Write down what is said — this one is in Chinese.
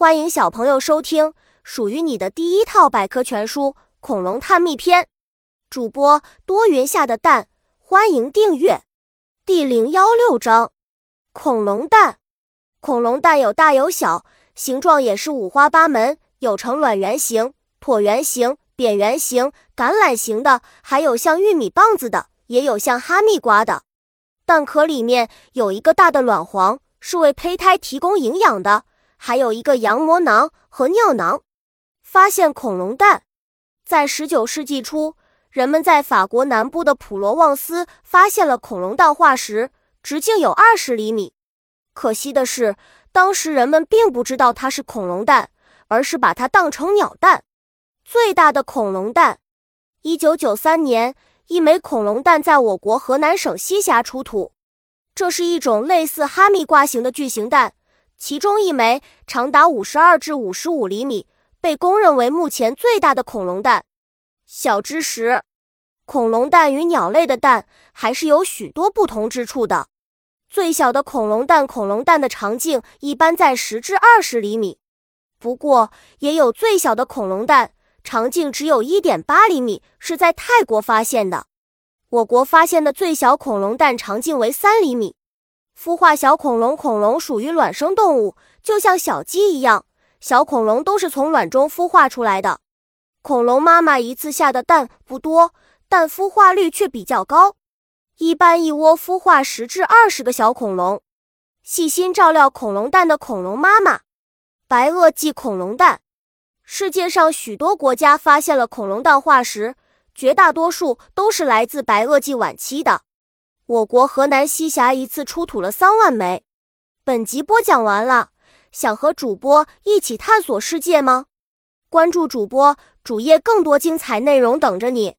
欢迎小朋友收听属于你的第一套百科全书《恐龙探秘篇》，主播多云下的蛋，欢迎订阅。第零幺六章：恐龙蛋。恐龙蛋有大有小，形状也是五花八门，有呈卵圆形、椭圆形、扁圆形、橄榄形的，还有像玉米棒子的，也有像哈密瓜的。蛋壳里面有一个大的卵黄，是为胚胎提供营养的。还有一个羊膜囊和尿囊。发现恐龙蛋，在十九世纪初，人们在法国南部的普罗旺斯发现了恐龙蛋化石，直径有二十厘米。可惜的是，当时人们并不知道它是恐龙蛋，而是把它当成鸟蛋。最大的恐龙蛋，一九九三年，一枚恐龙蛋在我国河南省西峡出土。这是一种类似哈密瓜形的巨型蛋。其中一枚长达五十二至五十五厘米，被公认为目前最大的恐龙蛋。小知识：恐龙蛋与鸟类的蛋还是有许多不同之处的。最小的恐龙蛋，恐龙蛋的长径一般在十至二十厘米，不过也有最小的恐龙蛋，长径只有一点八厘米，是在泰国发现的。我国发现的最小恐龙蛋长径为三厘米。孵化小恐龙，恐龙属于卵生动物，就像小鸡一样，小恐龙都是从卵中孵化出来的。恐龙妈妈一次下的蛋不多，但孵化率却比较高，一般一窝孵化十至二十个小恐龙。细心照料恐龙蛋的恐龙妈妈，白垩纪恐龙蛋。世界上许多国家发现了恐龙蛋化石，绝大多数都是来自白垩纪晚期的。我国河南西峡一次出土了三万枚。本集播讲完了，想和主播一起探索世界吗？关注主播主页，更多精彩内容等着你。